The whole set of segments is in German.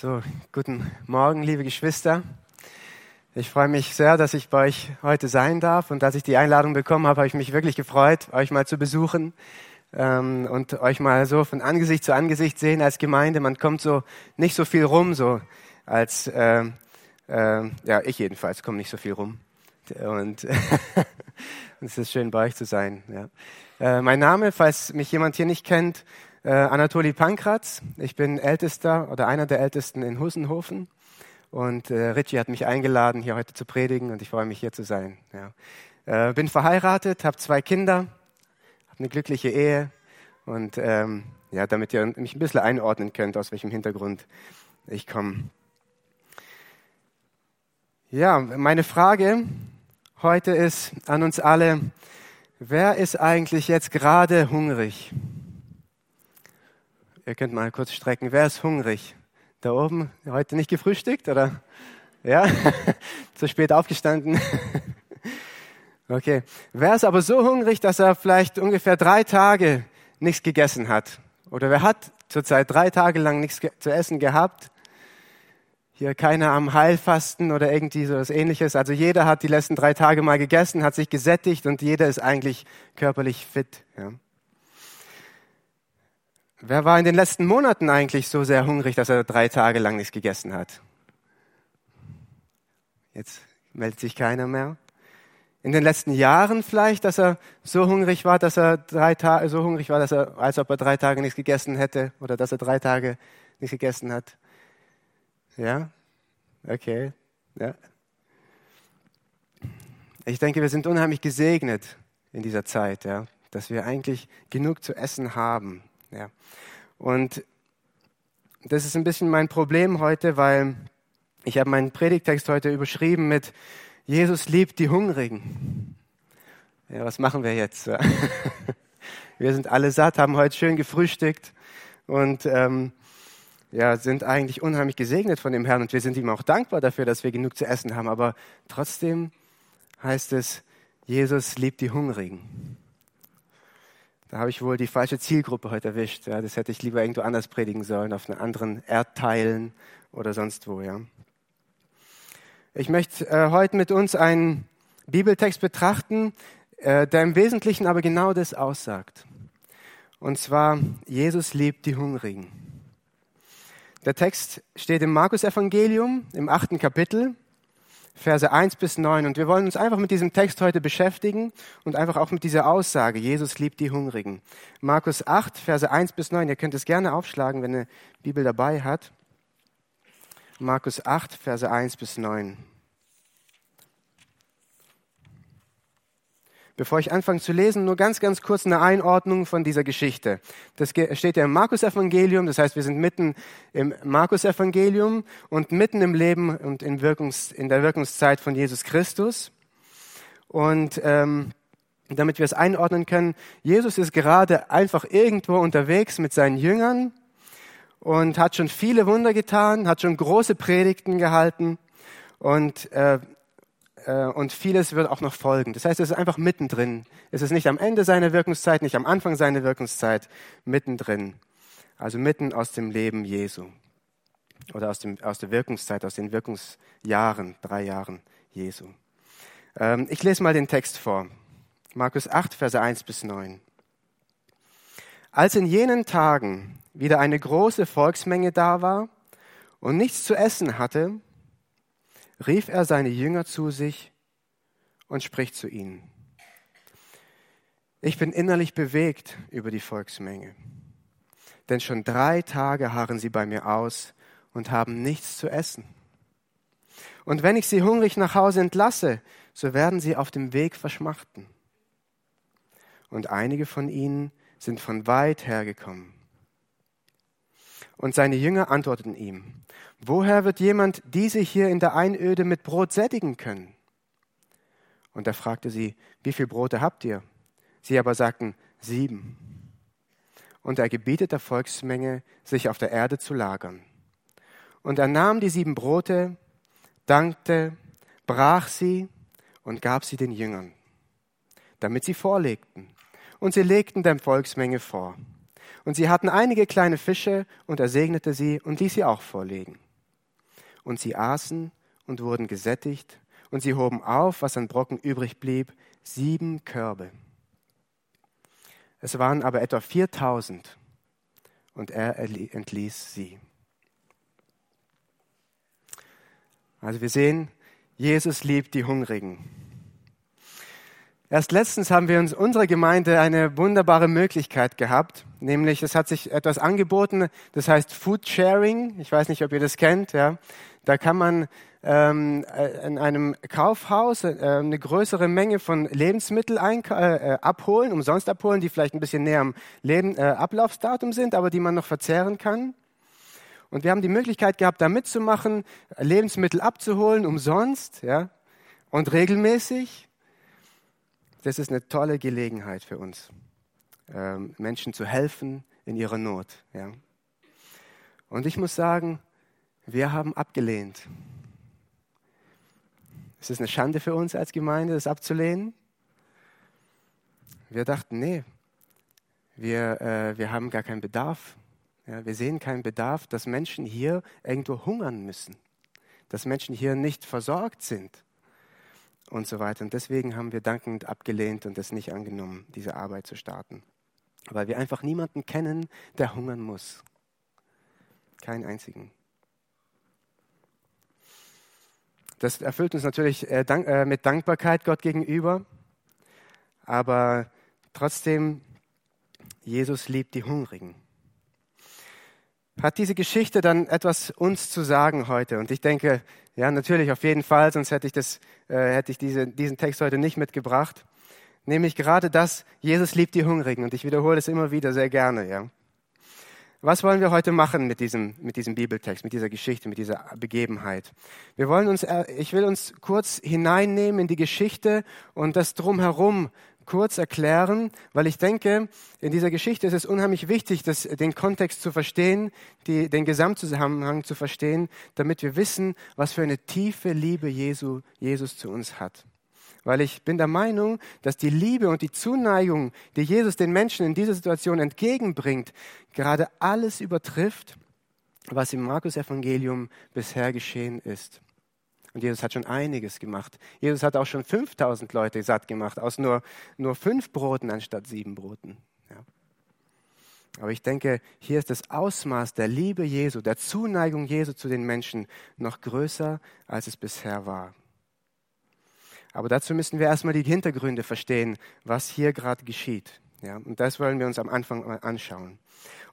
So, guten Morgen, liebe Geschwister. Ich freue mich sehr, dass ich bei euch heute sein darf. Und als ich die Einladung bekommen habe, habe ich mich wirklich gefreut, euch mal zu besuchen ähm, und euch mal so von Angesicht zu Angesicht sehen als Gemeinde. Man kommt so nicht so viel rum, so als, äh, äh, ja, ich jedenfalls komme nicht so viel rum. Und es ist schön, bei euch zu sein. Ja. Äh, mein Name, falls mich jemand hier nicht kennt, äh, Anatoli Pankratz. Ich bin Ältester oder einer der Ältesten in Hussenhofen. Und äh, Richie hat mich eingeladen, hier heute zu predigen und ich freue mich, hier zu sein. Ja. Äh, bin verheiratet, habe zwei Kinder, habe eine glückliche Ehe und ähm, ja, damit ihr mich ein bisschen einordnen könnt, aus welchem Hintergrund ich komme. Ja, meine Frage heute ist an uns alle, wer ist eigentlich jetzt gerade hungrig? Ihr könnt mal kurz strecken. Wer ist hungrig? Da oben, heute nicht gefrühstückt oder? Ja, zu spät aufgestanden. okay. Wer ist aber so hungrig, dass er vielleicht ungefähr drei Tage nichts gegessen hat? Oder wer hat zurzeit drei Tage lang nichts zu essen gehabt? Hier keiner am Heilfasten oder irgendwie so was ähnliches. Also jeder hat die letzten drei Tage mal gegessen, hat sich gesättigt und jeder ist eigentlich körperlich fit. Ja. Wer war in den letzten Monaten eigentlich so sehr hungrig, dass er drei Tage lang nichts gegessen hat? Jetzt meldet sich keiner mehr. In den letzten Jahren vielleicht, dass er so hungrig war, dass er drei Tage so hungrig war, dass er, als ob er drei Tage nichts gegessen hätte oder dass er drei Tage nichts gegessen hat. Ja, okay, ja. Ich denke, wir sind unheimlich gesegnet in dieser Zeit, ja, dass wir eigentlich genug zu essen haben. Ja. Und das ist ein bisschen mein Problem heute, weil ich habe meinen Predigtext heute überschrieben mit Jesus liebt die Hungrigen. Ja, was machen wir jetzt? Wir sind alle satt, haben heute schön gefrühstückt und ähm, ja, sind eigentlich unheimlich gesegnet von dem Herrn und wir sind ihm auch dankbar dafür, dass wir genug zu essen haben. Aber trotzdem heißt es, Jesus liebt die Hungrigen. Da habe ich wohl die falsche Zielgruppe heute erwischt. Ja, das hätte ich lieber irgendwo anders predigen sollen, auf einen anderen Erdteilen oder sonst wo. Ja. Ich möchte äh, heute mit uns einen Bibeltext betrachten, äh, der im Wesentlichen aber genau das aussagt. Und zwar, Jesus liebt die Hungrigen. Der Text steht im Markus-Evangelium im achten Kapitel Verse 1 bis 9. Und wir wollen uns einfach mit diesem Text heute beschäftigen und einfach auch mit dieser Aussage, Jesus liebt die Hungrigen. Markus 8, Verse 1 bis 9. Ihr könnt es gerne aufschlagen, wenn ihr Bibel dabei hat. Markus 8, Verse 1 bis 9. Bevor ich anfange zu lesen, nur ganz, ganz kurz eine Einordnung von dieser Geschichte. Das steht ja im Markus-Evangelium, das heißt, wir sind mitten im Markus-Evangelium und mitten im Leben und in, Wirkungs-, in der Wirkungszeit von Jesus Christus. Und ähm, damit wir es einordnen können, Jesus ist gerade einfach irgendwo unterwegs mit seinen Jüngern und hat schon viele Wunder getan, hat schon große Predigten gehalten und äh, und vieles wird auch noch folgen. Das heißt, es ist einfach mittendrin. Es ist nicht am Ende seiner Wirkungszeit, nicht am Anfang seiner Wirkungszeit, mittendrin. Also mitten aus dem Leben Jesu. Oder aus, dem, aus der Wirkungszeit, aus den Wirkungsjahren, drei Jahren Jesu. Ähm, ich lese mal den Text vor. Markus 8, Verse 1 bis 9. Als in jenen Tagen wieder eine große Volksmenge da war und nichts zu essen hatte, rief er seine Jünger zu sich und spricht zu ihnen. Ich bin innerlich bewegt über die Volksmenge, denn schon drei Tage harren sie bei mir aus und haben nichts zu essen. Und wenn ich sie hungrig nach Hause entlasse, so werden sie auf dem Weg verschmachten. Und einige von ihnen sind von weit hergekommen. Und seine Jünger antworteten ihm, woher wird jemand diese hier in der Einöde mit Brot sättigen können? Und er fragte sie, wie viel Brote habt ihr? Sie aber sagten, sieben. Und er gebietet der Volksmenge, sich auf der Erde zu lagern. Und er nahm die sieben Brote, dankte, brach sie und gab sie den Jüngern, damit sie vorlegten. Und sie legten der Volksmenge vor. Und sie hatten einige kleine Fische, und er segnete sie und ließ sie auch vorlegen. Und sie aßen und wurden gesättigt, und sie hoben auf, was an Brocken übrig blieb, sieben Körbe. Es waren aber etwa 4000 und er entließ sie. Also wir sehen, Jesus liebt die Hungrigen. Erst letztens haben wir uns unserer Gemeinde eine wunderbare Möglichkeit gehabt, nämlich es hat sich etwas angeboten, das heißt Food Sharing. Ich weiß nicht, ob ihr das kennt. Ja. Da kann man ähm, äh, in einem Kaufhaus äh, eine größere Menge von Lebensmitteln äh, abholen, umsonst abholen, die vielleicht ein bisschen näher am Leben, äh, Ablaufsdatum sind, aber die man noch verzehren kann. Und wir haben die Möglichkeit gehabt, da mitzumachen, Lebensmittel abzuholen, umsonst, ja, und regelmäßig. Das ist eine tolle Gelegenheit für uns, ähm, Menschen zu helfen in ihrer Not, ja. Und ich muss sagen, wir haben abgelehnt. Ist es eine Schande für uns als Gemeinde, das abzulehnen? Wir dachten, nee, wir, äh, wir haben gar keinen Bedarf. Ja, wir sehen keinen Bedarf, dass Menschen hier irgendwo hungern müssen, dass Menschen hier nicht versorgt sind und so weiter. Und deswegen haben wir dankend abgelehnt und es nicht angenommen, diese Arbeit zu starten. Weil wir einfach niemanden kennen, der hungern muss. Keinen einzigen. Das erfüllt uns natürlich äh, dank, äh, mit Dankbarkeit Gott gegenüber, aber trotzdem, Jesus liebt die Hungrigen. Hat diese Geschichte dann etwas uns zu sagen heute? Und ich denke, ja, natürlich, auf jeden Fall, sonst hätte ich, das, äh, hätte ich diese, diesen Text heute nicht mitgebracht. Nämlich gerade das, Jesus liebt die Hungrigen. Und ich wiederhole es immer wieder sehr gerne, ja. Was wollen wir heute machen mit diesem, mit diesem Bibeltext, mit dieser Geschichte, mit dieser Begebenheit? Wir wollen uns, äh, ich will uns kurz hineinnehmen in die Geschichte und das drumherum kurz erklären, weil ich denke, in dieser Geschichte ist es unheimlich wichtig, das, den Kontext zu verstehen, die, den Gesamtzusammenhang zu verstehen, damit wir wissen, was für eine tiefe Liebe Jesu, Jesus zu uns hat weil ich bin der Meinung, dass die Liebe und die Zuneigung, die Jesus den Menschen in dieser Situation entgegenbringt, gerade alles übertrifft, was im Markus-Evangelium bisher geschehen ist. Und Jesus hat schon einiges gemacht. Jesus hat auch schon 5000 Leute satt gemacht, aus nur, nur fünf Broten anstatt sieben Broten. Ja. Aber ich denke, hier ist das Ausmaß der Liebe Jesu, der Zuneigung Jesu zu den Menschen noch größer, als es bisher war. Aber dazu müssen wir erstmal die Hintergründe verstehen, was hier gerade geschieht. Ja, und das wollen wir uns am Anfang mal anschauen.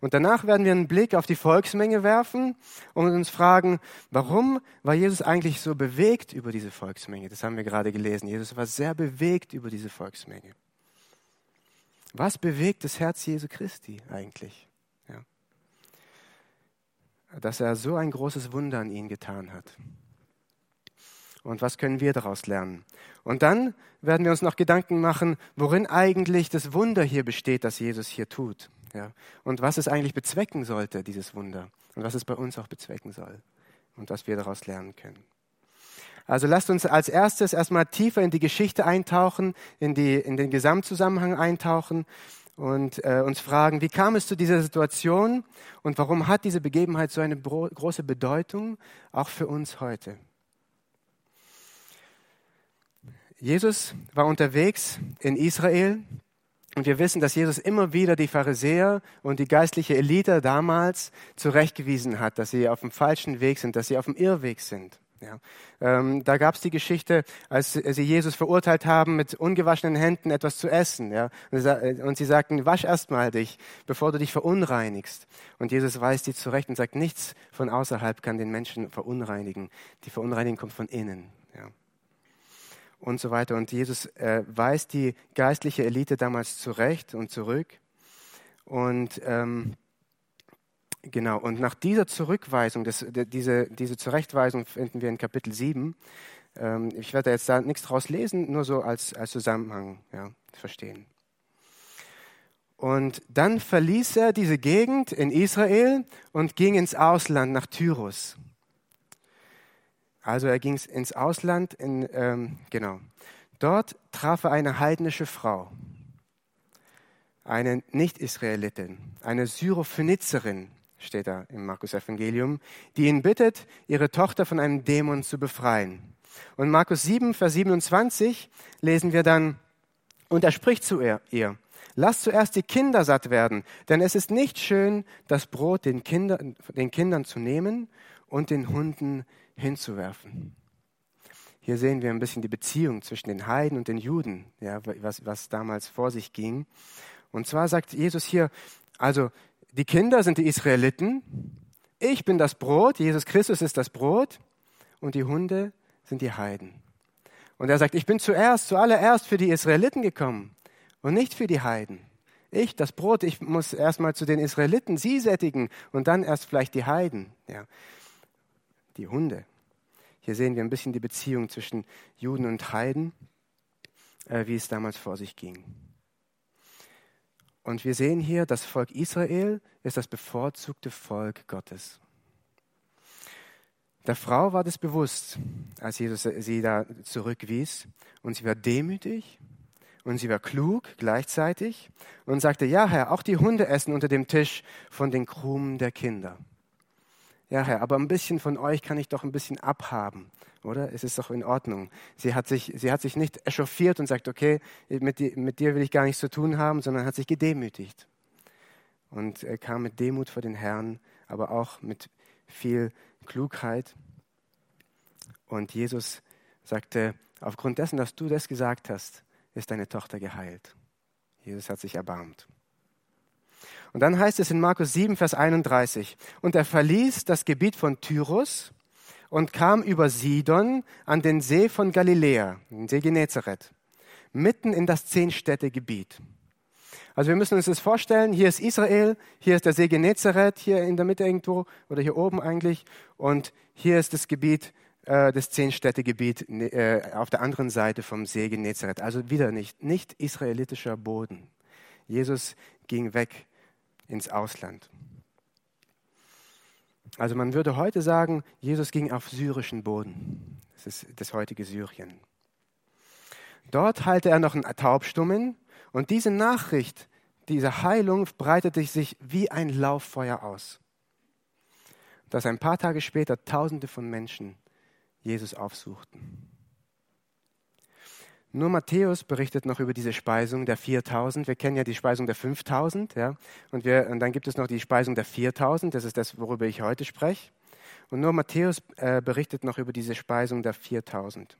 Und danach werden wir einen Blick auf die Volksmenge werfen und uns fragen, warum war Jesus eigentlich so bewegt über diese Volksmenge? Das haben wir gerade gelesen. Jesus war sehr bewegt über diese Volksmenge. Was bewegt das Herz Jesu Christi eigentlich? Ja. Dass er so ein großes Wunder an ihnen getan hat. Und was können wir daraus lernen? Und dann werden wir uns noch Gedanken machen, worin eigentlich das Wunder hier besteht, das Jesus hier tut. Ja? Und was es eigentlich bezwecken sollte, dieses Wunder. Und was es bei uns auch bezwecken soll. Und was wir daraus lernen können. Also lasst uns als erstes erstmal tiefer in die Geschichte eintauchen, in, die, in den Gesamtzusammenhang eintauchen und äh, uns fragen, wie kam es zu dieser Situation und warum hat diese Begebenheit so eine große Bedeutung, auch für uns heute. Jesus war unterwegs in Israel und wir wissen, dass Jesus immer wieder die Pharisäer und die geistliche Elite damals zurechtgewiesen hat, dass sie auf dem falschen Weg sind, dass sie auf dem Irrweg sind. Ja. Ähm, da gab es die Geschichte, als sie Jesus verurteilt haben, mit ungewaschenen Händen etwas zu essen. Ja. Und sie sagten, wasch erstmal dich, bevor du dich verunreinigst. Und Jesus weist sie zurecht und sagt, nichts von außerhalb kann den Menschen verunreinigen. Die Verunreinigung kommt von innen und so weiter. Und Jesus äh, weist die geistliche Elite damals zurecht und zurück. Und ähm, genau, und nach dieser Zurückweisung, das, diese, diese Zurechtweisung finden wir in Kapitel 7. Ähm, ich werde jetzt da nichts draus lesen, nur so als, als Zusammenhang ja, verstehen. Und dann verließ er diese Gegend in Israel und ging ins Ausland nach Tyrus. Also er ging ins Ausland, in, ähm, genau. Dort traf er eine heidnische Frau. eine Nicht-Israelitin, eine Syrophönizerin, steht da im Markus Evangelium, die ihn bittet, ihre Tochter von einem Dämon zu befreien. Und Markus 7, Vers 27 lesen wir dann, und er spricht zu ihr, Lass zuerst die Kinder satt werden, denn es ist nicht schön, das Brot den, Kinder, den Kindern zu nehmen und den Hunden hinzuwerfen. Hier sehen wir ein bisschen die Beziehung zwischen den Heiden und den Juden, ja, was, was damals vor sich ging. Und zwar sagt Jesus hier, also die Kinder sind die Israeliten, ich bin das Brot, Jesus Christus ist das Brot und die Hunde sind die Heiden. Und er sagt, ich bin zuerst, zuallererst für die Israeliten gekommen und nicht für die Heiden. Ich, das Brot, ich muss erstmal zu den Israeliten, sie sättigen und dann erst vielleicht die Heiden, ja. Die Hunde. Hier sehen wir ein bisschen die Beziehung zwischen Juden und Heiden, äh, wie es damals vor sich ging. Und wir sehen hier, das Volk Israel ist das bevorzugte Volk Gottes. Der Frau war das bewusst, als Jesus sie da zurückwies. Und sie war demütig und sie war klug gleichzeitig und sagte, ja Herr, auch die Hunde essen unter dem Tisch von den Krumen der Kinder. Ja Herr, aber ein bisschen von euch kann ich doch ein bisschen abhaben, oder? Es ist doch in Ordnung. Sie hat sich, sie hat sich nicht echauffiert und sagt, okay, mit, die, mit dir will ich gar nichts zu tun haben, sondern hat sich gedemütigt. Und er kam mit Demut vor den Herrn, aber auch mit viel Klugheit. Und Jesus sagte, aufgrund dessen, dass du das gesagt hast, ist deine Tochter geheilt. Jesus hat sich erbarmt. Und dann heißt es in Markus 7, Vers 31, und er verließ das Gebiet von Tyrus und kam über Sidon an den See von Galiläa, den See Genezareth, mitten in das Zehnstädtegebiet. Also wir müssen uns das vorstellen, hier ist Israel, hier ist der See Genezareth, hier in der Mitte irgendwo oder hier oben eigentlich und hier ist das Gebiet, äh, das Zehnstädtegebiet äh, auf der anderen Seite vom See Genezareth. Also wieder nicht, nicht israelitischer Boden. Jesus ging weg ins Ausland. Also man würde heute sagen, Jesus ging auf syrischen Boden. Das ist das heutige Syrien. Dort heilte er noch einen Taubstummen und diese Nachricht, diese Heilung breitete sich wie ein Lauffeuer aus. Dass ein paar Tage später Tausende von Menschen Jesus aufsuchten. Nur Matthäus berichtet noch über diese Speisung der 4000. Wir kennen ja die Speisung der 5000, ja. Und, wir, und dann gibt es noch die Speisung der 4000. Das ist das, worüber ich heute spreche. Und nur Matthäus äh, berichtet noch über diese Speisung der 4000.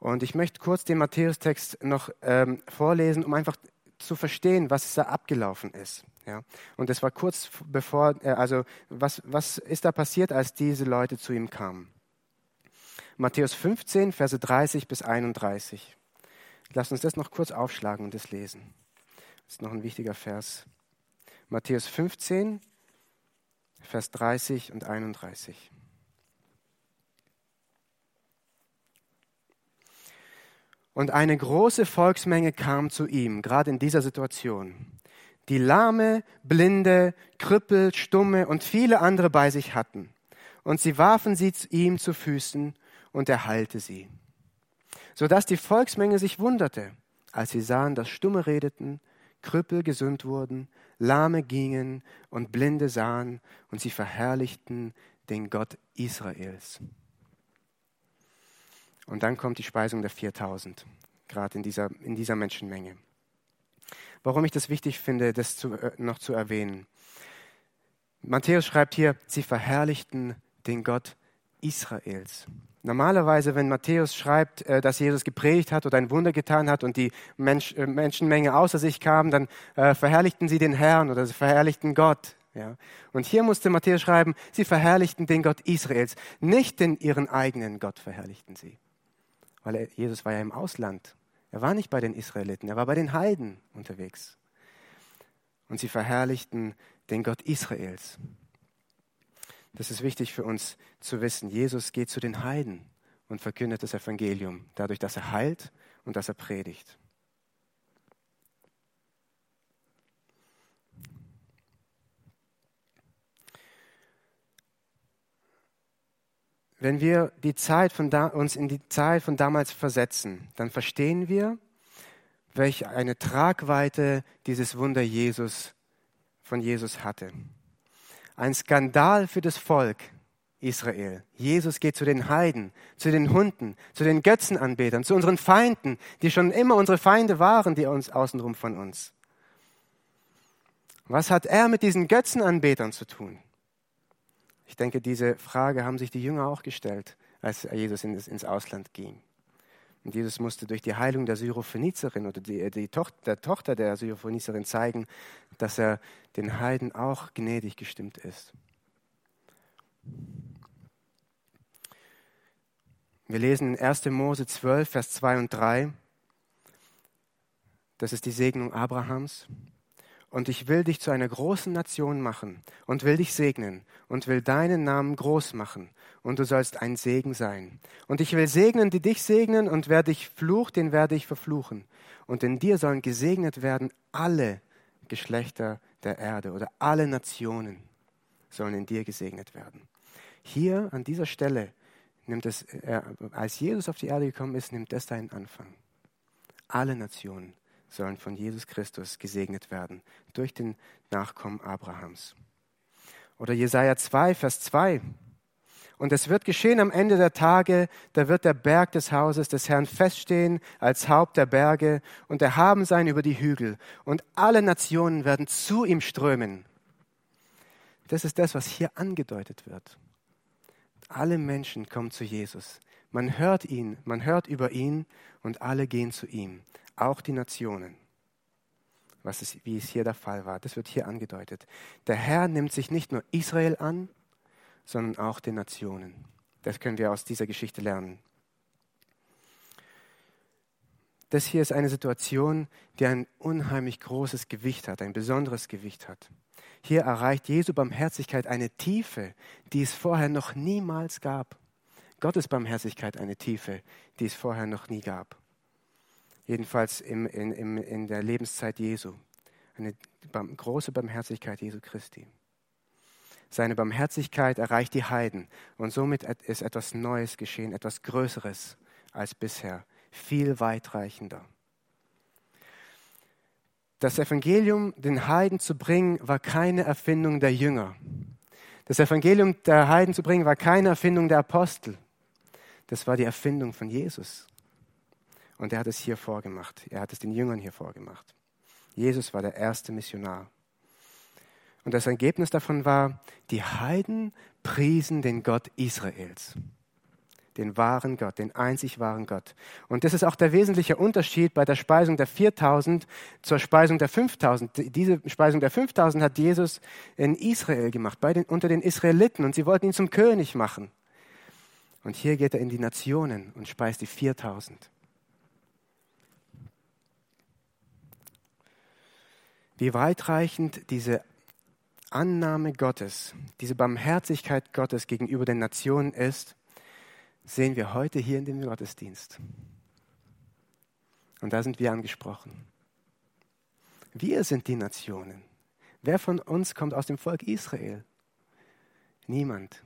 Und ich möchte kurz den Matthäus-Text noch ähm, vorlesen, um einfach zu verstehen, was da abgelaufen ist. Ja. Und das war kurz bevor, äh, also was, was ist da passiert, als diese Leute zu ihm kamen? Matthäus 15, Verse 30 bis 31. Lass uns das noch kurz aufschlagen und das lesen. Das ist noch ein wichtiger Vers. Matthäus 15, Vers 30 und 31. Und eine große Volksmenge kam zu ihm, gerade in dieser Situation, die Lahme, Blinde, Krüppel, Stumme und viele andere bei sich hatten. Und sie warfen sie ihm zu Füßen und er heilte sie. Sodass die Volksmenge sich wunderte, als sie sahen, dass Stumme redeten, Krüppel gesund wurden, Lahme gingen und Blinde sahen und sie verherrlichten den Gott Israels. Und dann kommt die Speisung der 4000, gerade in dieser, in dieser Menschenmenge. Warum ich das wichtig finde, das zu, äh, noch zu erwähnen. Matthäus schreibt hier, sie verherrlichten den Gott Israels. Normalerweise, wenn Matthäus schreibt, äh, dass Jesus gepredigt hat oder ein Wunder getan hat und die Mensch, äh, Menschenmenge außer sich kam, dann äh, verherrlichten sie den Herrn oder sie verherrlichten Gott. Und hier musste Matthäus schreiben, sie verherrlichten den Gott Israels, nicht den ihren eigenen Gott verherrlichten sie. Weil Jesus war ja im Ausland. Er war nicht bei den Israeliten, er war bei den Heiden unterwegs. Und sie verherrlichten den Gott Israels. Das ist wichtig für uns zu wissen. Jesus geht zu den Heiden und verkündet das Evangelium, dadurch, dass er heilt und dass er predigt. Wenn wir die Zeit von da, uns in die Zeit von damals versetzen, dann verstehen wir, welch eine Tragweite dieses Wunder Jesus von Jesus hatte. Ein Skandal für das Volk Israel. Jesus geht zu den Heiden, zu den Hunden, zu den Götzenanbetern, zu unseren Feinden, die schon immer unsere Feinde waren, die uns außenrum von uns. Was hat er mit diesen Götzenanbetern zu tun? Ich denke, diese Frage haben sich die Jünger auch gestellt, als Jesus ins Ausland ging. Und Jesus musste durch die Heilung der Syrophenizerin oder die, die Tochter, der Tochter der Syrophenizerin zeigen, dass er den Heiden auch gnädig gestimmt ist. Wir lesen in 1. Mose 12, Vers 2 und 3. Das ist die Segnung Abrahams. Und ich will dich zu einer großen Nation machen und will dich segnen und will deinen Namen groß machen und du sollst ein Segen sein. Und ich will segnen, die dich segnen und wer dich flucht, den werde ich verfluchen. Und in dir sollen gesegnet werden alle Geschlechter der Erde oder alle Nationen sollen in dir gesegnet werden. Hier an dieser Stelle nimmt es, äh, als Jesus auf die Erde gekommen ist, nimmt das seinen Anfang. Alle Nationen sollen von Jesus Christus gesegnet werden durch den Nachkommen Abrahams. Oder Jesaja 2, Vers 2. Und es wird geschehen am Ende der Tage, da wird der Berg des Hauses des Herrn feststehen als Haupt der Berge und erhaben sein über die Hügel. Und alle Nationen werden zu ihm strömen. Das ist das, was hier angedeutet wird. Alle Menschen kommen zu Jesus. Man hört ihn, man hört über ihn und alle gehen zu ihm auch die Nationen. Was ist, wie es hier der Fall war. Das wird hier angedeutet. Der Herr nimmt sich nicht nur Israel an, sondern auch den Nationen. Das können wir aus dieser Geschichte lernen. Das hier ist eine Situation, die ein unheimlich großes Gewicht hat, ein besonderes Gewicht hat. Hier erreicht Jesu Barmherzigkeit eine Tiefe, die es vorher noch niemals gab. Gottes Barmherzigkeit eine Tiefe, die es vorher noch nie gab jedenfalls im, in, in, in der Lebenszeit Jesu. Eine große Barmherzigkeit Jesu Christi. Seine Barmherzigkeit erreicht die Heiden und somit ist etwas Neues geschehen, etwas Größeres als bisher, viel weitreichender. Das Evangelium den Heiden zu bringen, war keine Erfindung der Jünger. Das Evangelium der Heiden zu bringen, war keine Erfindung der Apostel. Das war die Erfindung von Jesus. Und er hat es hier vorgemacht. Er hat es den Jüngern hier vorgemacht. Jesus war der erste Missionar. Und das Ergebnis davon war, die Heiden priesen den Gott Israels. Den wahren Gott, den einzig wahren Gott. Und das ist auch der wesentliche Unterschied bei der Speisung der 4000 zur Speisung der 5000. Diese Speisung der 5000 hat Jesus in Israel gemacht, den, unter den Israeliten. Und sie wollten ihn zum König machen. Und hier geht er in die Nationen und speist die 4000. wie weitreichend diese Annahme Gottes, diese Barmherzigkeit Gottes gegenüber den Nationen ist, sehen wir heute hier in dem Gottesdienst. Und da sind wir angesprochen. Wir sind die Nationen. Wer von uns kommt aus dem Volk Israel? Niemand.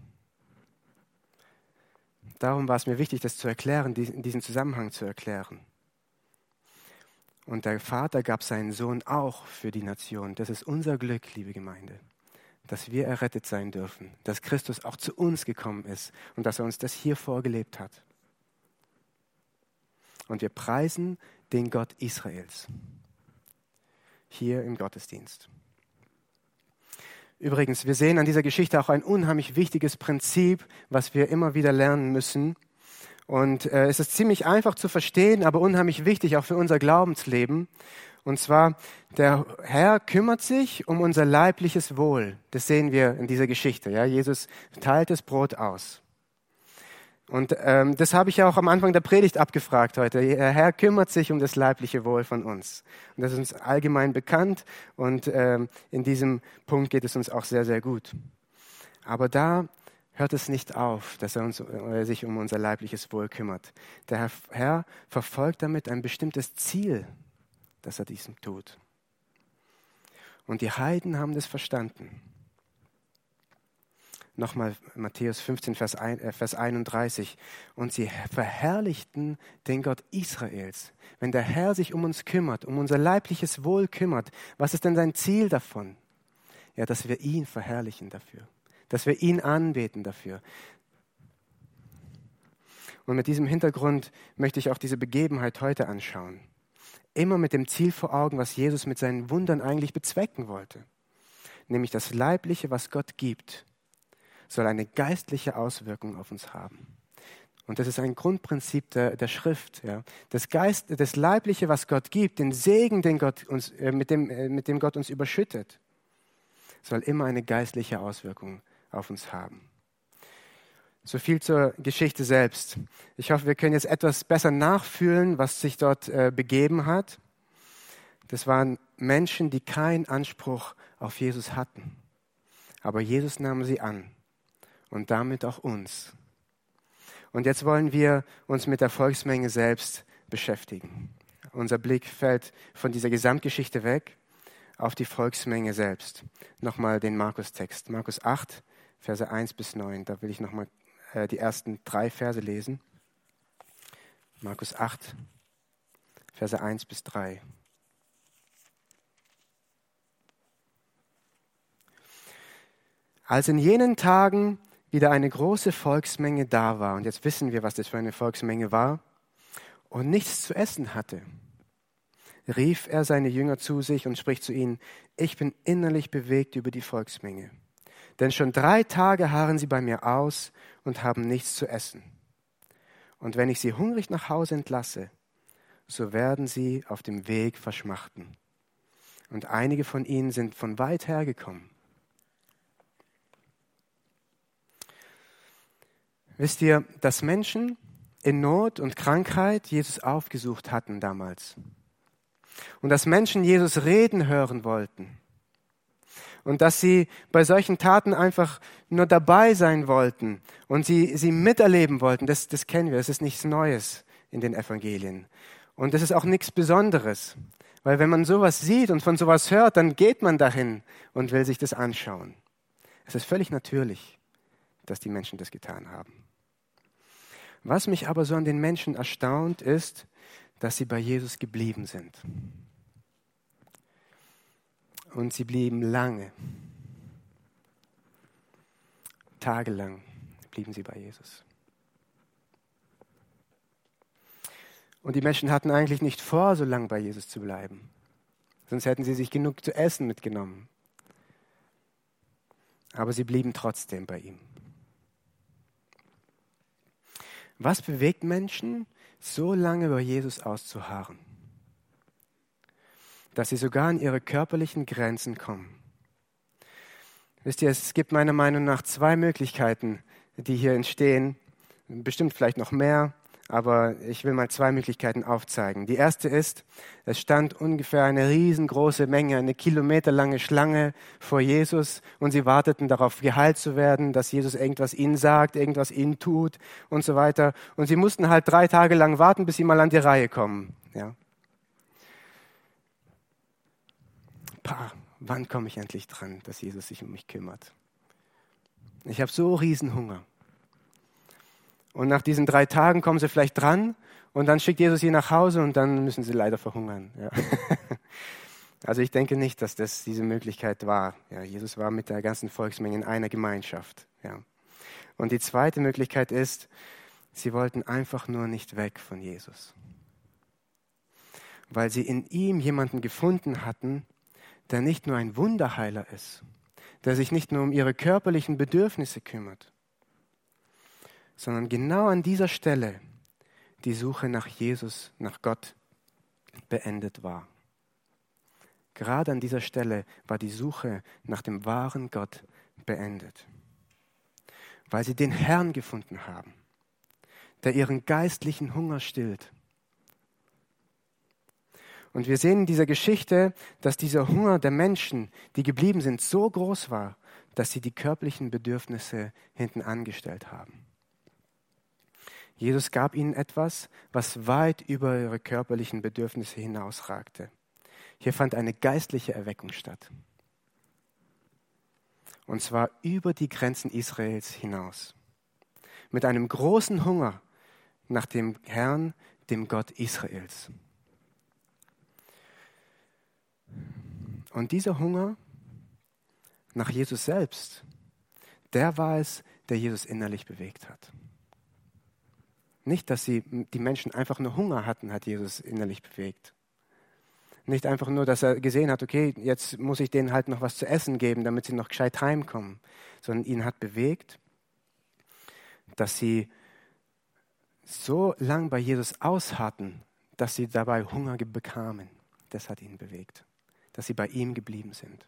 Darum war es mir wichtig, das zu erklären, diesen Zusammenhang zu erklären. Und der Vater gab seinen Sohn auch für die Nation. Das ist unser Glück, liebe Gemeinde, dass wir errettet sein dürfen, dass Christus auch zu uns gekommen ist und dass er uns das hier vorgelebt hat. Und wir preisen den Gott Israels hier im Gottesdienst. Übrigens, wir sehen an dieser Geschichte auch ein unheimlich wichtiges Prinzip, was wir immer wieder lernen müssen. Und äh, es ist ziemlich einfach zu verstehen, aber unheimlich wichtig auch für unser Glaubensleben. Und zwar, der Herr kümmert sich um unser leibliches Wohl. Das sehen wir in dieser Geschichte. Ja? Jesus teilt das Brot aus. Und ähm, das habe ich ja auch am Anfang der Predigt abgefragt heute. Der Herr kümmert sich um das leibliche Wohl von uns. Und das ist uns allgemein bekannt und ähm, in diesem Punkt geht es uns auch sehr, sehr gut. Aber da hört es nicht auf, dass er, uns, er sich um unser leibliches Wohl kümmert. Der Herr verfolgt damit ein bestimmtes Ziel, dass er diesem tut. Und die Heiden haben das verstanden. Nochmal Matthäus 15, Vers, 1, äh, Vers 31. Und sie verherrlichten den Gott Israels. Wenn der Herr sich um uns kümmert, um unser leibliches Wohl kümmert, was ist denn sein Ziel davon? Ja, dass wir ihn verherrlichen dafür, dass wir ihn anbeten dafür. Und mit diesem Hintergrund möchte ich auch diese Begebenheit heute anschauen. Immer mit dem Ziel vor Augen, was Jesus mit seinen Wundern eigentlich bezwecken wollte. Nämlich das Leibliche, was Gott gibt, soll eine geistliche Auswirkung auf uns haben. Und das ist ein Grundprinzip der, der Schrift. Ja. Das, Geist, das Leibliche, was Gott gibt, den Segen, den Gott uns, äh, mit, dem, äh, mit dem Gott uns überschüttet, soll immer eine geistliche Auswirkung auf uns haben. So viel zur Geschichte selbst. Ich hoffe, wir können jetzt etwas besser nachfühlen, was sich dort äh, begeben hat. Das waren Menschen, die keinen Anspruch auf Jesus hatten. Aber Jesus nahm sie an und damit auch uns. Und jetzt wollen wir uns mit der Volksmenge selbst beschäftigen. Unser Blick fällt von dieser Gesamtgeschichte weg auf die Volksmenge selbst. Nochmal den Markus-Text. Markus 8, Verse 1 bis 9. Da will ich nochmal äh, die ersten drei Verse lesen. Markus 8, Verse 1 bis 3. Als in jenen Tagen wieder eine große Volksmenge da war, und jetzt wissen wir, was das für eine Volksmenge war, und nichts zu essen hatte, rief er seine Jünger zu sich und spricht zu ihnen, ich bin innerlich bewegt über die Volksmenge. Denn schon drei Tage harren sie bei mir aus und haben nichts zu essen. Und wenn ich sie hungrig nach Hause entlasse, so werden sie auf dem Weg verschmachten. Und einige von ihnen sind von weit her gekommen. Wisst ihr, dass Menschen in Not und Krankheit Jesus aufgesucht hatten damals. Und dass Menschen Jesus reden hören wollten. Und dass sie bei solchen Taten einfach nur dabei sein wollten und sie, sie miterleben wollten, das, das kennen wir, das ist nichts Neues in den Evangelien. Und das ist auch nichts Besonderes. Weil wenn man sowas sieht und von sowas hört, dann geht man dahin und will sich das anschauen. Es ist völlig natürlich, dass die Menschen das getan haben. Was mich aber so an den Menschen erstaunt, ist, dass sie bei Jesus geblieben sind. Und sie blieben lange. Tagelang blieben sie bei Jesus. Und die Menschen hatten eigentlich nicht vor, so lange bei Jesus zu bleiben. Sonst hätten sie sich genug zu essen mitgenommen. Aber sie blieben trotzdem bei ihm. Was bewegt Menschen, so lange bei Jesus auszuharren, dass sie sogar an ihre körperlichen Grenzen kommen? Wisst ihr, es gibt meiner Meinung nach zwei Möglichkeiten, die hier entstehen, bestimmt vielleicht noch mehr aber ich will mal zwei Möglichkeiten aufzeigen. Die erste ist, es stand ungefähr eine riesengroße Menge, eine kilometerlange Schlange vor Jesus und sie warteten darauf, geheilt zu werden, dass Jesus irgendwas ihnen sagt, irgendwas ihnen tut und so weiter. Und sie mussten halt drei Tage lang warten, bis sie mal an die Reihe kommen. Ja. Pah, wann komme ich endlich dran, dass Jesus sich um mich kümmert? Ich habe so riesen Hunger. Und nach diesen drei Tagen kommen sie vielleicht dran und dann schickt Jesus sie nach Hause und dann müssen sie leider verhungern. Ja. Also ich denke nicht, dass das diese Möglichkeit war. Ja, Jesus war mit der ganzen Volksmenge in einer Gemeinschaft. Ja. Und die zweite Möglichkeit ist, sie wollten einfach nur nicht weg von Jesus. Weil sie in ihm jemanden gefunden hatten, der nicht nur ein Wunderheiler ist, der sich nicht nur um ihre körperlichen Bedürfnisse kümmert, sondern genau an dieser Stelle die Suche nach Jesus, nach Gott beendet war. Gerade an dieser Stelle war die Suche nach dem wahren Gott beendet, weil sie den Herrn gefunden haben, der ihren geistlichen Hunger stillt. Und wir sehen in dieser Geschichte, dass dieser Hunger der Menschen, die geblieben sind, so groß war, dass sie die körperlichen Bedürfnisse hinten angestellt haben. Jesus gab ihnen etwas, was weit über ihre körperlichen Bedürfnisse hinausragte. Hier fand eine geistliche Erweckung statt. Und zwar über die Grenzen Israels hinaus. Mit einem großen Hunger nach dem Herrn, dem Gott Israels. Und dieser Hunger nach Jesus selbst, der war es, der Jesus innerlich bewegt hat. Nicht, dass sie, die Menschen einfach nur Hunger hatten, hat Jesus innerlich bewegt. Nicht einfach nur, dass er gesehen hat, okay, jetzt muss ich denen halt noch was zu essen geben, damit sie noch gescheit heimkommen, sondern ihn hat bewegt, dass sie so lang bei Jesus ausharten, dass sie dabei Hunger bekamen. Das hat ihn bewegt, dass sie bei ihm geblieben sind.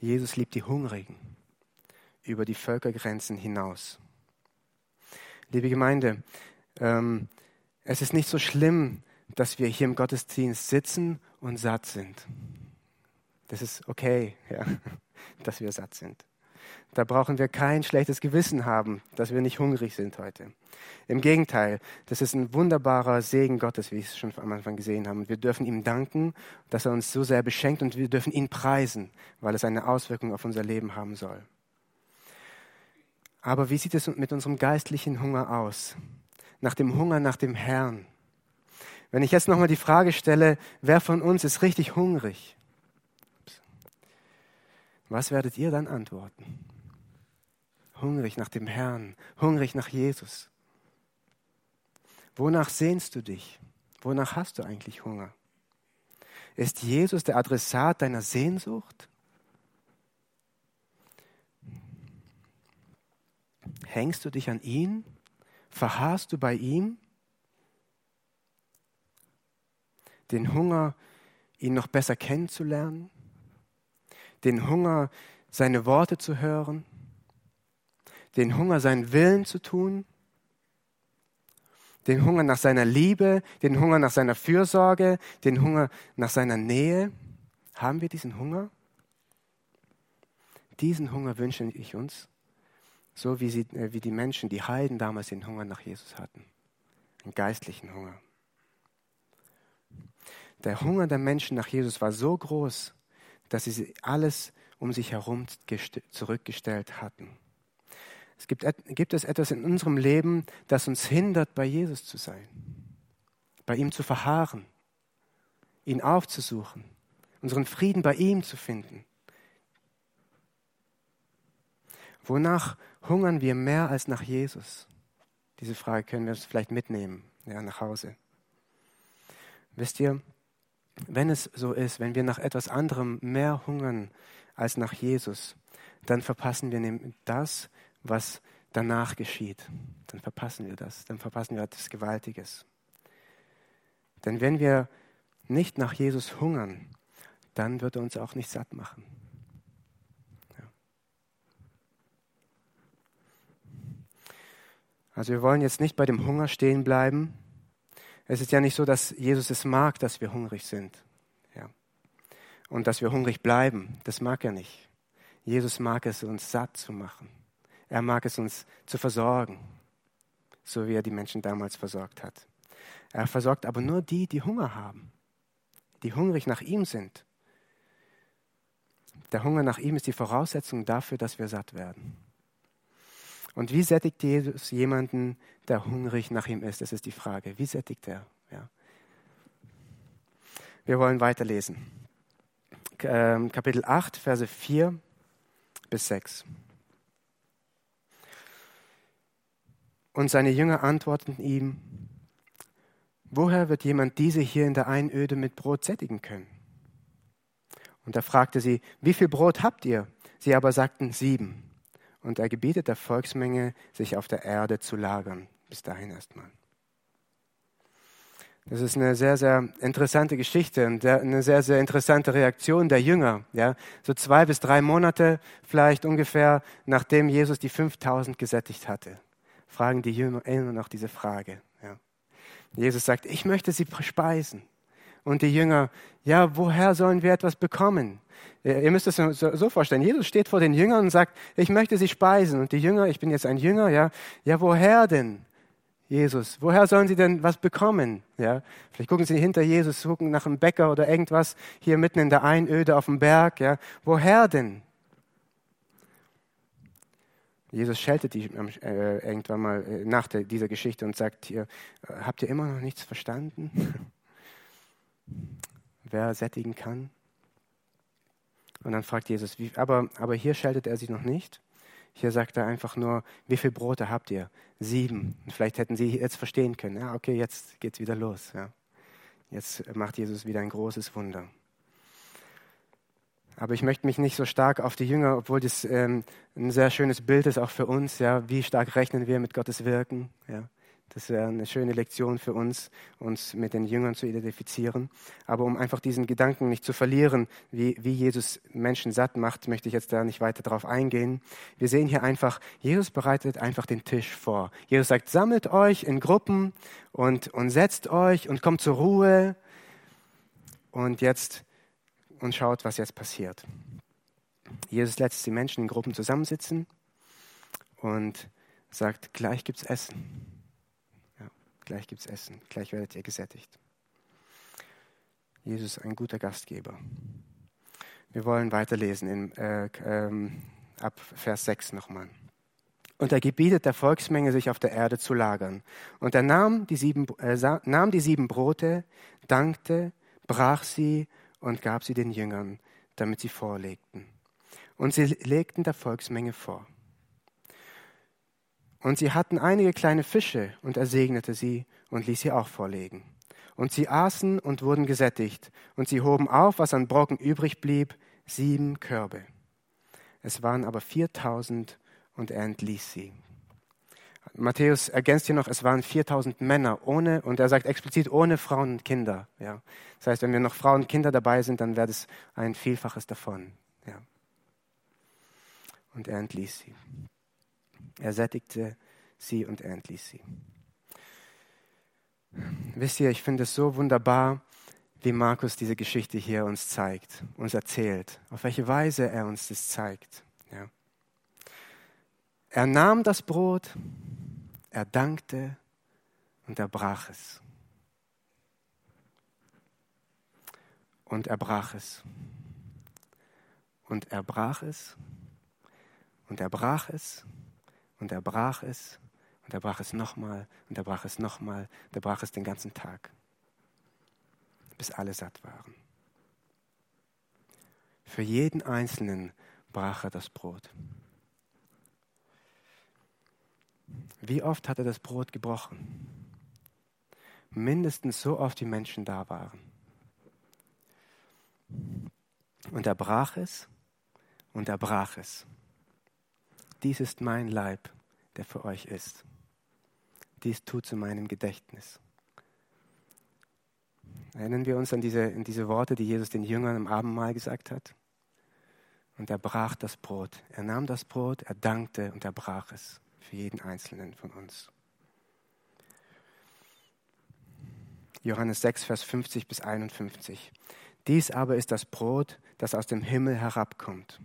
Jesus liebt die Hungrigen über die Völkergrenzen hinaus. Liebe Gemeinde, ähm, es ist nicht so schlimm, dass wir hier im Gottesdienst sitzen und satt sind. Das ist okay, ja, dass wir satt sind. Da brauchen wir kein schlechtes Gewissen haben, dass wir nicht hungrig sind heute. Im Gegenteil, das ist ein wunderbarer Segen Gottes, wie wir es schon am Anfang gesehen haben. Wir dürfen ihm danken, dass er uns so sehr beschenkt und wir dürfen ihn preisen, weil es eine Auswirkung auf unser Leben haben soll. Aber wie sieht es mit unserem geistlichen Hunger aus? Nach dem Hunger nach dem Herrn. Wenn ich jetzt nochmal die Frage stelle, wer von uns ist richtig hungrig? Was werdet ihr dann antworten? Hungrig nach dem Herrn, hungrig nach Jesus. Wonach sehnst du dich? Wonach hast du eigentlich Hunger? Ist Jesus der Adressat deiner Sehnsucht? Hängst du dich an ihn? Verharrst du bei ihm? Den Hunger, ihn noch besser kennenzulernen? Den Hunger, seine Worte zu hören? Den Hunger, seinen Willen zu tun? Den Hunger nach seiner Liebe? Den Hunger nach seiner Fürsorge? Den Hunger nach seiner Nähe? Haben wir diesen Hunger? Diesen Hunger wünsche ich uns so wie, sie, äh, wie die Menschen, die Heiden damals den Hunger nach Jesus hatten. Einen geistlichen Hunger. Der Hunger der Menschen nach Jesus war so groß, dass sie alles um sich herum zurückgestellt hatten. Es gibt, gibt es etwas in unserem Leben, das uns hindert, bei Jesus zu sein, bei ihm zu verharren, ihn aufzusuchen, unseren Frieden bei ihm zu finden. Wonach hungern wir mehr als nach Jesus? Diese Frage können wir uns vielleicht mitnehmen, ja, nach Hause. Wisst ihr, wenn es so ist, wenn wir nach etwas anderem mehr hungern als nach Jesus, dann verpassen wir das, was danach geschieht. Dann verpassen wir das, dann verpassen wir etwas Gewaltiges. Denn wenn wir nicht nach Jesus hungern, dann wird er uns auch nicht satt machen. Also wir wollen jetzt nicht bei dem Hunger stehen bleiben. Es ist ja nicht so, dass Jesus es mag, dass wir hungrig sind. Ja. Und dass wir hungrig bleiben. Das mag er nicht. Jesus mag es, uns satt zu machen. Er mag es, uns zu versorgen. So wie er die Menschen damals versorgt hat. Er versorgt aber nur die, die Hunger haben. Die hungrig nach ihm sind. Der Hunger nach ihm ist die Voraussetzung dafür, dass wir satt werden. Und wie sättigt Jesus jemanden, der hungrig nach ihm ist? Das ist die Frage. Wie sättigt er? Ja. Wir wollen weiterlesen. Ähm, Kapitel 8, Verse 4 bis 6. Und seine Jünger antworteten ihm, woher wird jemand diese hier in der Einöde mit Brot sättigen können? Und er fragte sie, wie viel Brot habt ihr? Sie aber sagten sieben und er gebietet der Volksmenge, sich auf der Erde zu lagern. Bis dahin erstmal. Das ist eine sehr, sehr interessante Geschichte und eine sehr, sehr interessante Reaktion der Jünger. Ja? So zwei bis drei Monate vielleicht ungefähr, nachdem Jesus die 5000 gesättigt hatte, fragen die Jünger immer noch diese Frage. Ja? Jesus sagt, ich möchte sie speisen. Und die Jünger, ja, woher sollen wir etwas bekommen? Ihr müsst es so vorstellen. Jesus steht vor den Jüngern und sagt, ich möchte sie speisen. Und die Jünger, ich bin jetzt ein Jünger, ja, ja, woher denn? Jesus. Woher sollen sie denn was bekommen? Ja, vielleicht gucken sie hinter Jesus, suchen nach einem Bäcker oder irgendwas hier mitten in der Einöde auf dem Berg. Ja, woher denn? Jesus scheltet die äh, irgendwann mal äh, nach der, dieser Geschichte und sagt hier, äh, habt ihr immer noch nichts verstanden? Wer sättigen kann? Und dann fragt Jesus, wie, aber, aber hier scheltet er sich noch nicht. Hier sagt er einfach nur, wie viele Brote habt ihr? Sieben. Und vielleicht hätten sie jetzt verstehen können, ja, okay, jetzt geht's wieder los. Ja. Jetzt macht Jesus wieder ein großes Wunder. Aber ich möchte mich nicht so stark auf die Jünger, obwohl das ähm, ein sehr schönes Bild ist auch für uns. Ja, wie stark rechnen wir mit Gottes Wirken? Ja, das wäre eine schöne Lektion für uns, uns mit den Jüngern zu identifizieren. Aber um einfach diesen Gedanken nicht zu verlieren, wie, wie Jesus Menschen satt macht, möchte ich jetzt da nicht weiter drauf eingehen. Wir sehen hier einfach, Jesus bereitet einfach den Tisch vor. Jesus sagt, sammelt euch in Gruppen und, und setzt euch und kommt zur Ruhe. Und jetzt und schaut, was jetzt passiert. Jesus lässt die Menschen in Gruppen zusammensitzen und sagt, gleich gibt es Essen. Gleich gibt es Essen, gleich werdet ihr gesättigt. Jesus ein guter Gastgeber. Wir wollen weiterlesen in, äh, ähm, ab Vers 6 nochmal. Und er gebietet der Volksmenge, sich auf der Erde zu lagern. Und er nahm die sieben, äh, nahm die sieben Brote, dankte, brach sie und gab sie den Jüngern, damit sie vorlegten. Und sie legten der Volksmenge vor. Und sie hatten einige kleine Fische, und er segnete sie und ließ sie auch vorlegen. Und sie aßen und wurden gesättigt, und sie hoben auf, was an Brocken übrig blieb, sieben Körbe. Es waren aber viertausend, und er entließ sie. Matthäus ergänzt hier noch, es waren 4000 Männer ohne, und er sagt explizit ohne Frauen und Kinder. Ja. Das heißt, wenn wir noch Frauen und Kinder dabei sind, dann wäre das ein Vielfaches davon. Ja. Und er entließ sie. Er sättigte sie und er entließ sie. Wisst ihr, ich finde es so wunderbar, wie Markus diese Geschichte hier uns zeigt, uns erzählt, auf welche Weise er uns das zeigt. Ja. Er nahm das Brot, er dankte und er brach es. Und er brach es. Und er brach es. Und er brach es. Und er brach es. Und er brach es nochmal. Und er brach es nochmal. Und er brach es den ganzen Tag. Bis alle satt waren. Für jeden Einzelnen brach er das Brot. Wie oft hat er das Brot gebrochen? Mindestens so oft die Menschen da waren. Und er brach es und er brach es. Dies ist mein Leib, der für euch ist. Dies tut zu meinem Gedächtnis. Erinnern wir uns an diese, an diese Worte, die Jesus den Jüngern im Abendmahl gesagt hat? Und er brach das Brot. Er nahm das Brot, er dankte und er brach es für jeden Einzelnen von uns. Johannes 6, Vers 50 bis 51. Dies aber ist das Brot, das aus dem Himmel herabkommt,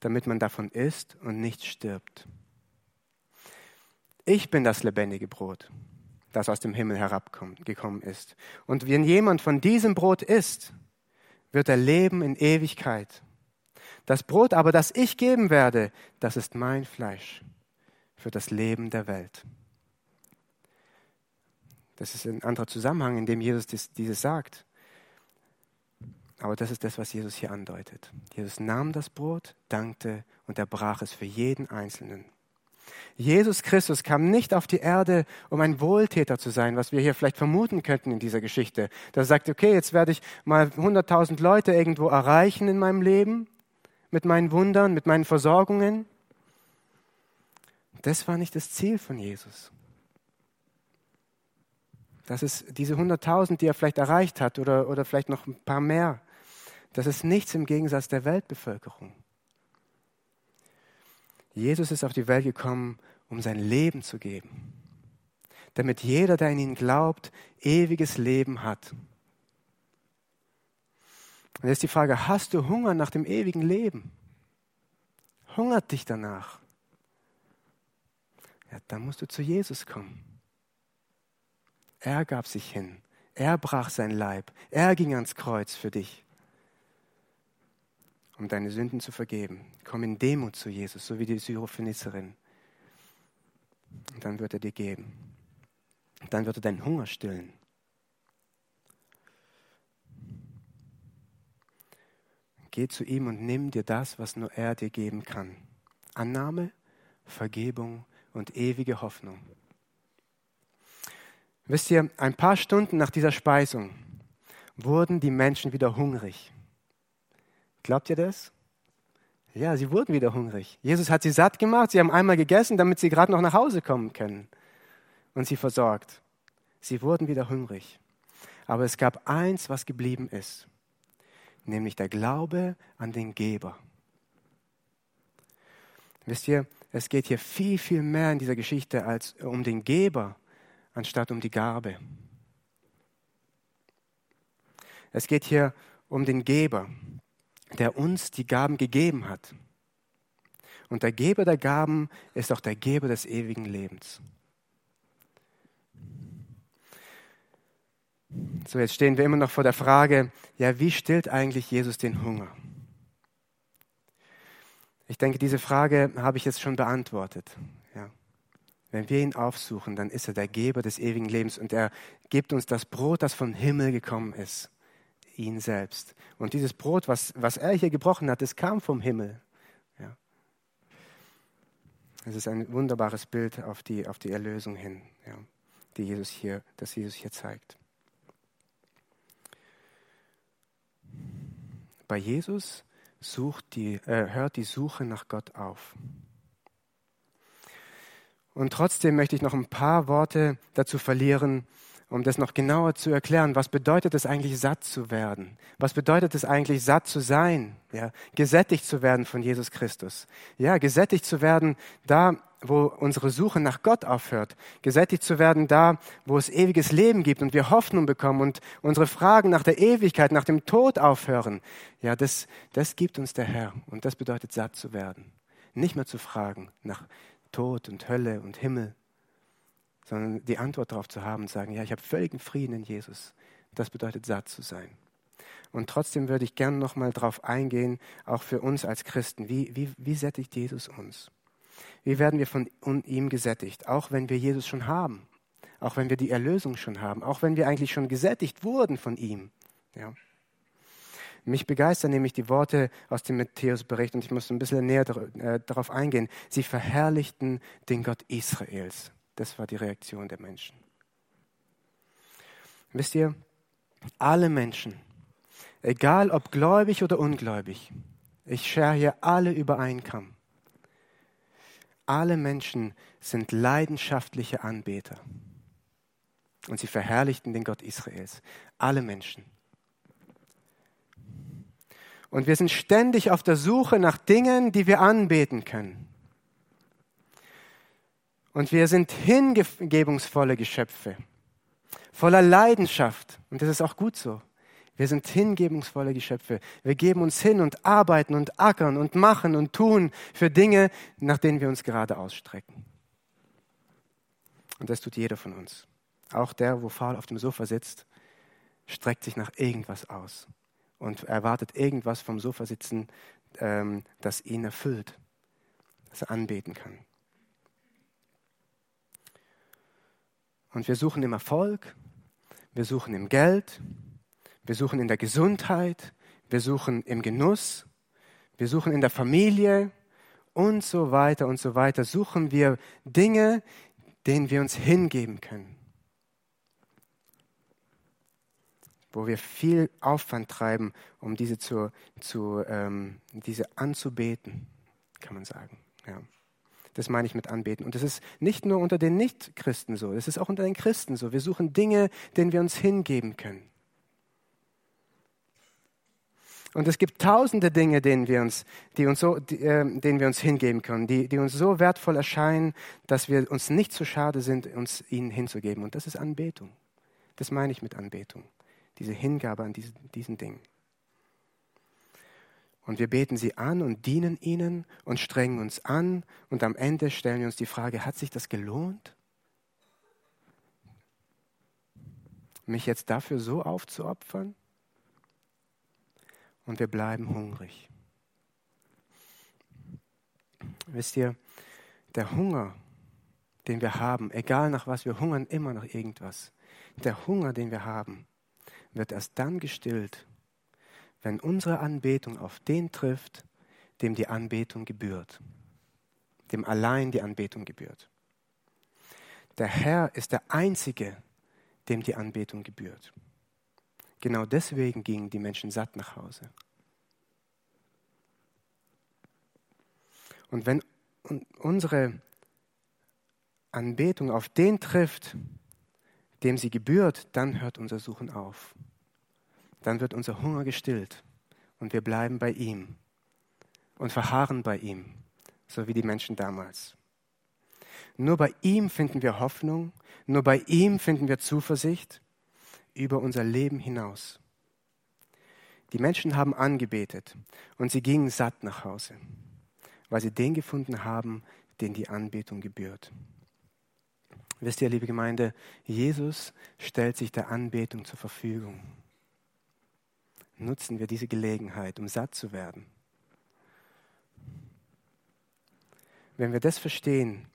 damit man davon isst und nicht stirbt. Ich bin das lebendige Brot, das aus dem Himmel herabgekommen ist. Und wenn jemand von diesem Brot isst, wird er leben in Ewigkeit. Das Brot aber, das ich geben werde, das ist mein Fleisch für das Leben der Welt. Das ist ein anderer Zusammenhang, in dem Jesus dieses sagt. Aber das ist das, was Jesus hier andeutet. Jesus nahm das Brot, dankte und er brach es für jeden Einzelnen. Jesus Christus kam nicht auf die Erde, um ein Wohltäter zu sein, was wir hier vielleicht vermuten könnten in dieser Geschichte. Da sagt, okay, jetzt werde ich mal 100.000 Leute irgendwo erreichen in meinem Leben, mit meinen Wundern, mit meinen Versorgungen. Das war nicht das Ziel von Jesus. Das ist diese 100.000, die er vielleicht erreicht hat oder, oder vielleicht noch ein paar mehr. Das ist nichts im Gegensatz der Weltbevölkerung. Jesus ist auf die Welt gekommen, um sein Leben zu geben, damit jeder, der in ihn glaubt, ewiges Leben hat. Und jetzt die Frage, hast du Hunger nach dem ewigen Leben? Hungert dich danach? ja, dann musst du zu Jesus kommen. Er gab sich hin. Er brach sein Leib. Er ging ans Kreuz für dich, um deine Sünden zu vergeben. Komm in Demut zu Jesus, so wie die Syrophenizerin. Und dann wird er dir geben. Dann wird er deinen Hunger stillen. Geh zu ihm und nimm dir das, was nur er dir geben kann. Annahme, Vergebung und ewige Hoffnung. Wisst ihr, ein paar Stunden nach dieser Speisung wurden die Menschen wieder hungrig. Glaubt ihr das? Ja, sie wurden wieder hungrig. Jesus hat sie satt gemacht, sie haben einmal gegessen, damit sie gerade noch nach Hause kommen können und sie versorgt. Sie wurden wieder hungrig. Aber es gab eins, was geblieben ist, nämlich der Glaube an den Geber. Wisst ihr, es geht hier viel, viel mehr in dieser Geschichte als um den Geber, anstatt um die Gabe. Es geht hier um den Geber, der uns die Gaben gegeben hat. Und der Geber der Gaben ist auch der Geber des ewigen Lebens. So, jetzt stehen wir immer noch vor der Frage, ja, wie stillt eigentlich Jesus den Hunger? Ich denke, diese Frage habe ich jetzt schon beantwortet. Ja. Wenn wir ihn aufsuchen, dann ist er der Geber des ewigen Lebens und er gibt uns das Brot, das vom Himmel gekommen ist, ihn selbst. Und dieses Brot, was, was er hier gebrochen hat, das kam vom Himmel. Ja. Es ist ein wunderbares Bild auf die, auf die Erlösung hin, ja, die Jesus hier, das Jesus hier zeigt. Bei Jesus sucht die, äh, hört die Suche nach Gott auf. Und trotzdem möchte ich noch ein paar Worte dazu verlieren, um das noch genauer zu erklären. Was bedeutet es eigentlich, satt zu werden? Was bedeutet es eigentlich, satt zu sein? Ja, gesättigt zu werden von Jesus Christus. Ja, gesättigt zu werden da, wo unsere Suche nach Gott aufhört, gesättigt zu werden da, wo es ewiges Leben gibt und wir Hoffnung bekommen und unsere Fragen nach der Ewigkeit, nach dem Tod aufhören. Ja, das, das gibt uns der Herr und das bedeutet satt zu werden. Nicht mehr zu fragen nach Tod und Hölle und Himmel, sondern die Antwort darauf zu haben und sagen, ja, ich habe völligen Frieden in Jesus. Das bedeutet satt zu sein. Und trotzdem würde ich gerne nochmal darauf eingehen, auch für uns als Christen. Wie, wie, wie sättigt Jesus uns? Wie werden wir von ihm gesättigt, auch wenn wir Jesus schon haben, auch wenn wir die Erlösung schon haben, auch wenn wir eigentlich schon gesättigt wurden von ihm. Ja. Mich begeistern nämlich die Worte aus dem Matthäus-Bericht und ich muss ein bisschen näher äh, darauf eingehen. Sie verherrlichten den Gott Israels. Das war die Reaktion der Menschen. Wisst ihr, alle Menschen, egal ob gläubig oder ungläubig, ich schere hier alle über einen Kamm alle Menschen sind leidenschaftliche Anbeter. Und sie verherrlichten den Gott Israels. Alle Menschen. Und wir sind ständig auf der Suche nach Dingen, die wir anbeten können. Und wir sind hingebungsvolle Geschöpfe, voller Leidenschaft. Und das ist auch gut so. Wir sind hingebungsvolle Geschöpfe. Wir geben uns hin und arbeiten und ackern und machen und tun für Dinge, nach denen wir uns gerade ausstrecken. Und das tut jeder von uns. Auch der, wo faul auf dem Sofa sitzt, streckt sich nach irgendwas aus und erwartet irgendwas vom Sofasitzen, ähm, das ihn erfüllt, das er anbeten kann. Und wir suchen im Erfolg, wir suchen im Geld, wir suchen in der Gesundheit, wir suchen im Genuss, wir suchen in der Familie und so weiter und so weiter. Suchen wir Dinge, denen wir uns hingeben können. Wo wir viel Aufwand treiben, um diese, zu, zu, ähm, diese anzubeten, kann man sagen. Ja. Das meine ich mit anbeten. Und das ist nicht nur unter den Nichtchristen so, das ist auch unter den Christen so. Wir suchen Dinge, denen wir uns hingeben können. Und es gibt tausende Dinge, denen wir uns, die uns so, die, äh, denen wir uns hingeben können, die, die uns so wertvoll erscheinen, dass wir uns nicht zu schade sind, uns ihnen hinzugeben. Und das ist Anbetung. Das meine ich mit Anbetung. Diese Hingabe an diese, diesen Dingen. Und wir beten sie an und dienen ihnen und strengen uns an. Und am Ende stellen wir uns die Frage, hat sich das gelohnt? mich jetzt dafür so aufzuopfern? Und wir bleiben hungrig. Wisst ihr, der Hunger, den wir haben, egal nach was wir hungern, immer nach irgendwas. Der Hunger, den wir haben, wird erst dann gestillt, wenn unsere Anbetung auf den trifft, dem die Anbetung gebührt, dem allein die Anbetung gebührt. Der Herr ist der Einzige, dem die Anbetung gebührt. Genau deswegen gingen die Menschen satt nach Hause. Und wenn unsere Anbetung auf den trifft, dem sie gebührt, dann hört unser Suchen auf. Dann wird unser Hunger gestillt und wir bleiben bei ihm und verharren bei ihm, so wie die Menschen damals. Nur bei ihm finden wir Hoffnung, nur bei ihm finden wir Zuversicht über unser Leben hinaus. Die Menschen haben angebetet und sie gingen satt nach Hause, weil sie den gefunden haben, den die Anbetung gebührt. Wisst ihr, liebe Gemeinde, Jesus stellt sich der Anbetung zur Verfügung. Nutzen wir diese Gelegenheit, um satt zu werden. Wenn wir das verstehen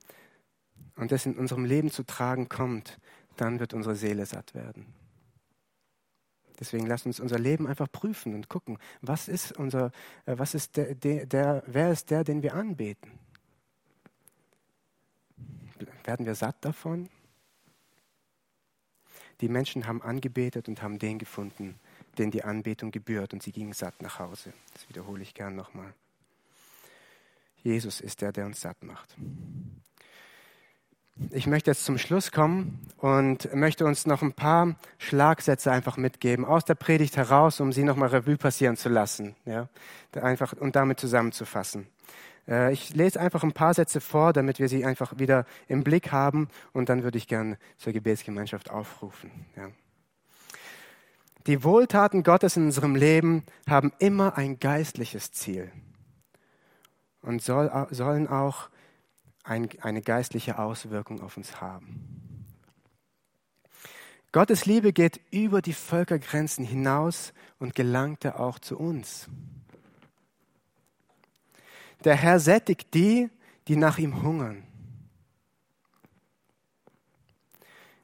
und das in unserem Leben zu tragen kommt, dann wird unsere Seele satt werden. Deswegen lasst uns unser Leben einfach prüfen und gucken, was ist unser, äh, was ist der, der, der, wer ist der, den wir anbeten? Werden wir satt davon? Die Menschen haben angebetet und haben den gefunden, den die Anbetung gebührt, und sie gingen satt nach Hause. Das wiederhole ich gern nochmal. Jesus ist der, der uns satt macht. Ich möchte jetzt zum Schluss kommen und möchte uns noch ein paar Schlagsätze einfach mitgeben aus der Predigt heraus, um sie nochmal Revue passieren zu lassen, ja, einfach und damit zusammenzufassen. Äh, ich lese einfach ein paar Sätze vor, damit wir sie einfach wieder im Blick haben und dann würde ich gerne zur Gebetsgemeinschaft aufrufen. Ja. Die Wohltaten Gottes in unserem Leben haben immer ein geistliches Ziel und soll, sollen auch ein, eine geistliche Auswirkung auf uns haben. Gottes Liebe geht über die Völkergrenzen hinaus und gelangte auch zu uns. Der Herr sättigt die, die nach ihm hungern.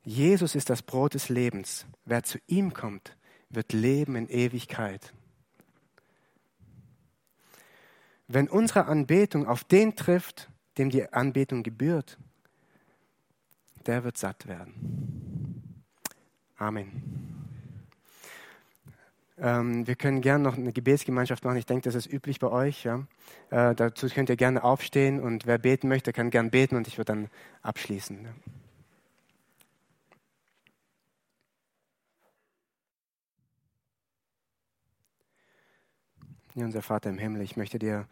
Jesus ist das Brot des Lebens. Wer zu ihm kommt, wird leben in Ewigkeit. Wenn unsere Anbetung auf den trifft, dem die Anbetung gebührt, der wird satt werden. Amen. Ähm, wir können gerne noch eine Gebetsgemeinschaft machen. Ich denke, das ist üblich bei euch. Ja? Äh, dazu könnt ihr gerne aufstehen und wer beten möchte, kann gerne beten und ich würde dann abschließen. Ja. Ja, unser Vater im Himmel, ich möchte dir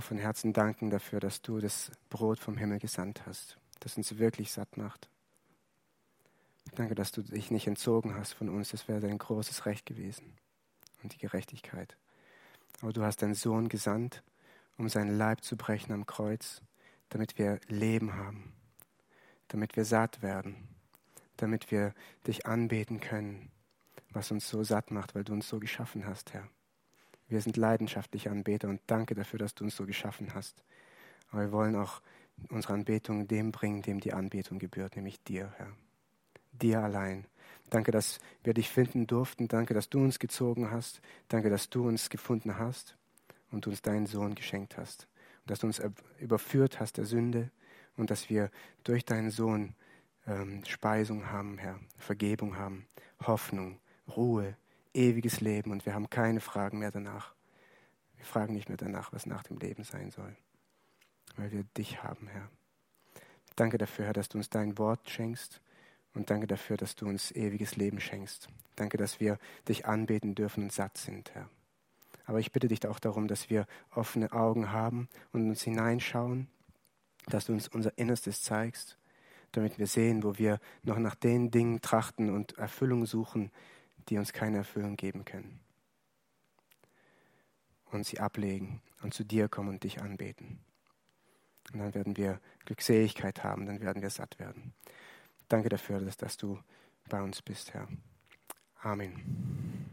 von Herzen danken dafür, dass du das Brot vom Himmel gesandt hast, das uns wirklich satt macht. Danke, dass du dich nicht entzogen hast von uns. Das wäre dein großes Recht gewesen und die Gerechtigkeit. Aber du hast deinen Sohn gesandt, um seinen Leib zu brechen am Kreuz, damit wir Leben haben, damit wir satt werden, damit wir dich anbeten können, was uns so satt macht, weil du uns so geschaffen hast, Herr. Wir sind leidenschaftliche Anbeter und danke dafür, dass du uns so geschaffen hast. Aber wir wollen auch unsere Anbetung dem bringen, dem die Anbetung gebührt, nämlich dir, Herr dir allein. Danke, dass wir dich finden durften. Danke, dass du uns gezogen hast. Danke, dass du uns gefunden hast und uns deinen Sohn geschenkt hast. Und dass du uns überführt hast der Sünde und dass wir durch deinen Sohn ähm, Speisung haben, Herr, Vergebung haben, Hoffnung, Ruhe, ewiges Leben und wir haben keine Fragen mehr danach. Wir fragen nicht mehr danach, was nach dem Leben sein soll, weil wir dich haben, Herr. Danke dafür, Herr, dass du uns dein Wort schenkst und danke dafür, dass du uns ewiges Leben schenkst. Danke, dass wir dich anbeten dürfen und satt sind, Herr. Aber ich bitte dich auch darum, dass wir offene Augen haben und uns hineinschauen, dass du uns unser Innerstes zeigst, damit wir sehen, wo wir noch nach den Dingen trachten und Erfüllung suchen, die uns keine Erfüllung geben können. Und sie ablegen und zu dir kommen und dich anbeten. Und dann werden wir Glückseligkeit haben, dann werden wir satt werden. Danke dafür, dass, dass du bei uns bist, Herr. Amen.